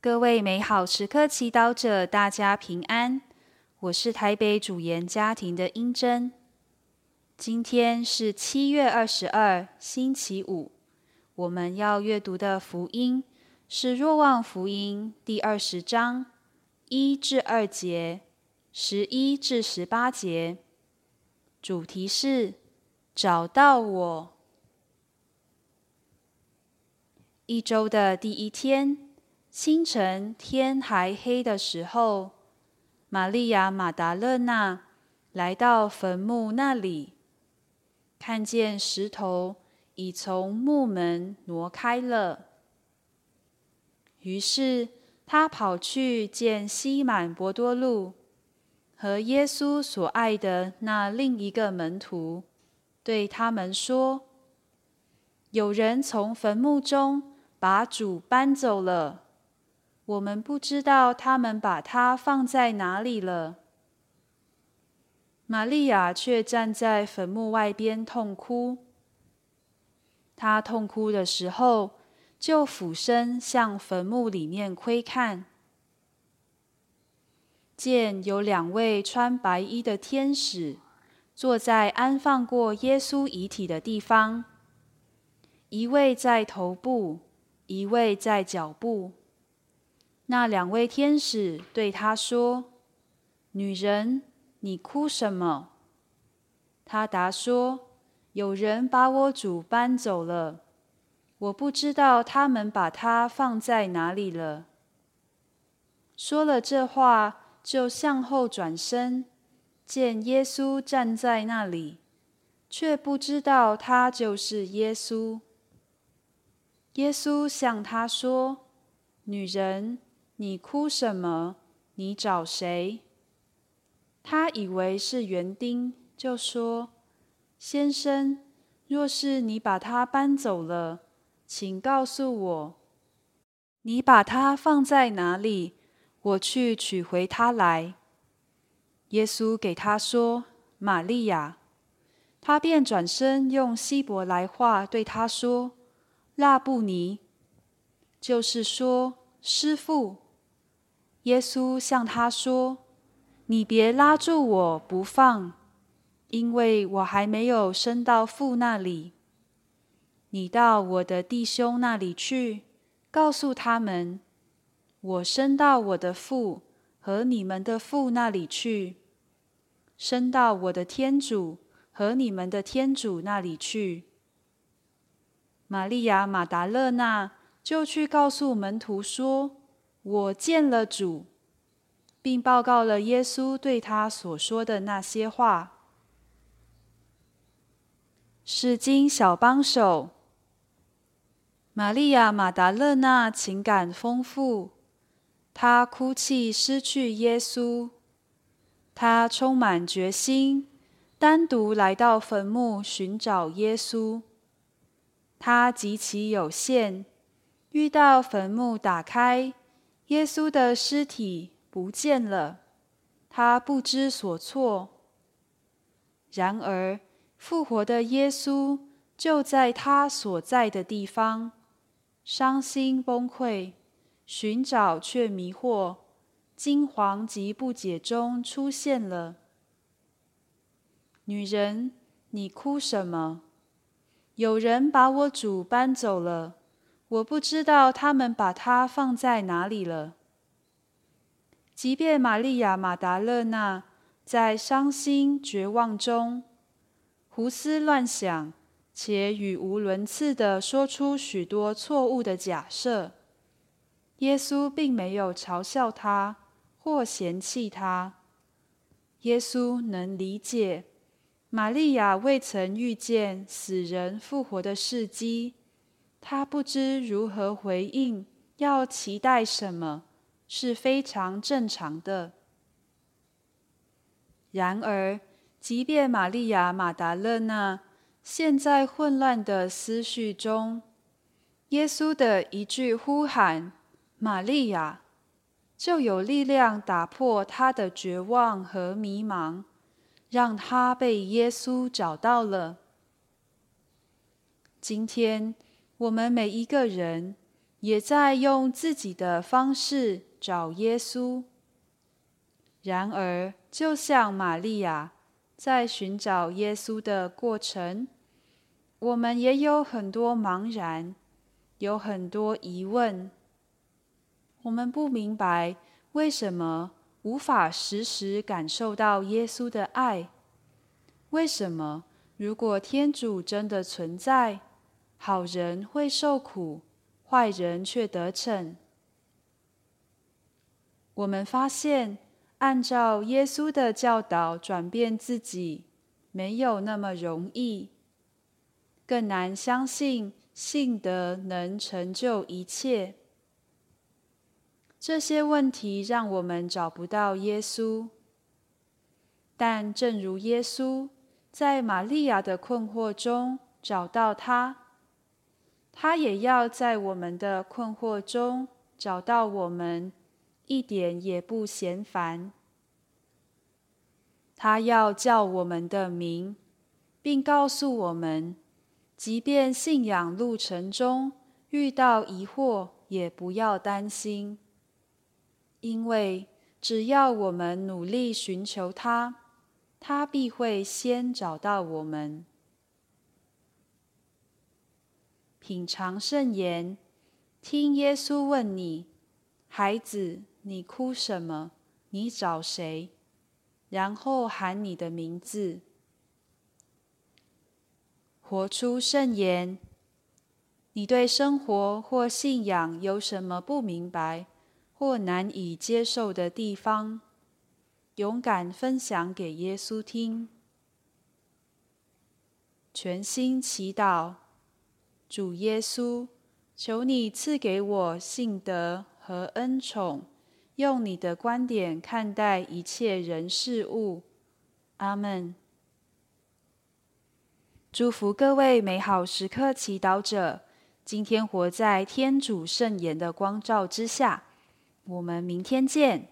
各位美好时刻祈祷者，大家平安。我是台北主研家庭的英珍。今天是七月二十二，星期五。我们要阅读的福音是《若望福音》第二十章一至二节，十一至十八节。主题是找到我。一周的第一天清晨，天还黑的时候，玛利亚·马达勒纳来到坟墓那里，看见石头。已从墓门挪开了。于是他跑去见西满伯多禄和耶稣所爱的那另一个门徒，对他们说：“有人从坟墓中把主搬走了，我们不知道他们把他放在哪里了。”玛利亚却站在坟墓外边痛哭。他痛哭的时候，就俯身向坟墓里面窥看，见有两位穿白衣的天使坐在安放过耶稣遗体的地方，一位在头部，一位在脚部。那两位天使对他说：“女人，你哭什么？”他答说。有人把我主搬走了，我不知道他们把他放在哪里了。说了这话，就向后转身，见耶稣站在那里，却不知道他就是耶稣。耶稣向他说：“女人，你哭什么？你找谁？”他以为是园丁，就说。先生，若是你把它搬走了，请告诉我，你把它放在哪里，我去取回它来。耶稣给他说：“玛利亚。”他便转身用希伯来话对他说：“拉布尼。”就是说，师傅。耶稣向他说：“你别拉住我不放。”因为我还没有升到父那里，你到我的弟兄那里去，告诉他们，我升到我的父和你们的父那里去，升到我的天主和你们的天主那里去。玛利亚·马达勒纳就去告诉门徒说：“我见了主，并报告了耶稣对他所说的那些话。”是经小帮手，玛利亚·马达勒纳情感丰富，她哭泣失去耶稣，她充满决心，单独来到坟墓寻找耶稣。她极其有限，遇到坟墓打开，耶稣的尸体不见了，他不知所措。然而。复活的耶稣就在他所在的地方，伤心崩溃，寻找却迷惑，惊惶及不解中出现了。女人，你哭什么？有人把我主搬走了，我不知道他们把它放在哪里了。即便玛利亚·马达勒纳在伤心绝望中。胡思乱想，且语无伦次地说出许多错误的假设。耶稣并没有嘲笑他或嫌弃他。耶稣能理解玛利亚未曾遇见死人复活的事迹，他不知如何回应，要期待什么，是非常正常的。然而，即便玛利亚·马达勒纳陷在混乱的思绪中，耶稣的一句呼喊“玛利亚”，就有力量打破他的绝望和迷茫，让他被耶稣找到了。今天，我们每一个人也在用自己的方式找耶稣。然而，就像玛利亚在寻找耶稣的过程，我们也有很多茫然，有很多疑问。我们不明白为什么无法时时感受到耶稣的爱。为什么，如果天主真的存在，好人会受苦？坏人却得逞。我们发现，按照耶稣的教导转变自己，没有那么容易。更难相信信德能成就一切。这些问题让我们找不到耶稣。但正如耶稣在玛利亚的困惑中找到他。他也要在我们的困惑中找到我们，一点也不嫌烦。他要叫我们的名，并告诉我们，即便信仰路程中遇到疑惑，也不要担心，因为只要我们努力寻求他，他必会先找到我们。品尝圣言，听耶稣问你：“孩子，你哭什么？你找谁？”然后喊你的名字。活出圣言。你对生活或信仰有什么不明白或难以接受的地方？勇敢分享给耶稣听。全心祈祷。主耶稣，求你赐给我信德和恩宠，用你的观点看待一切人事物。阿门。祝福各位美好时刻祈祷者，今天活在天主圣言的光照之下。我们明天见。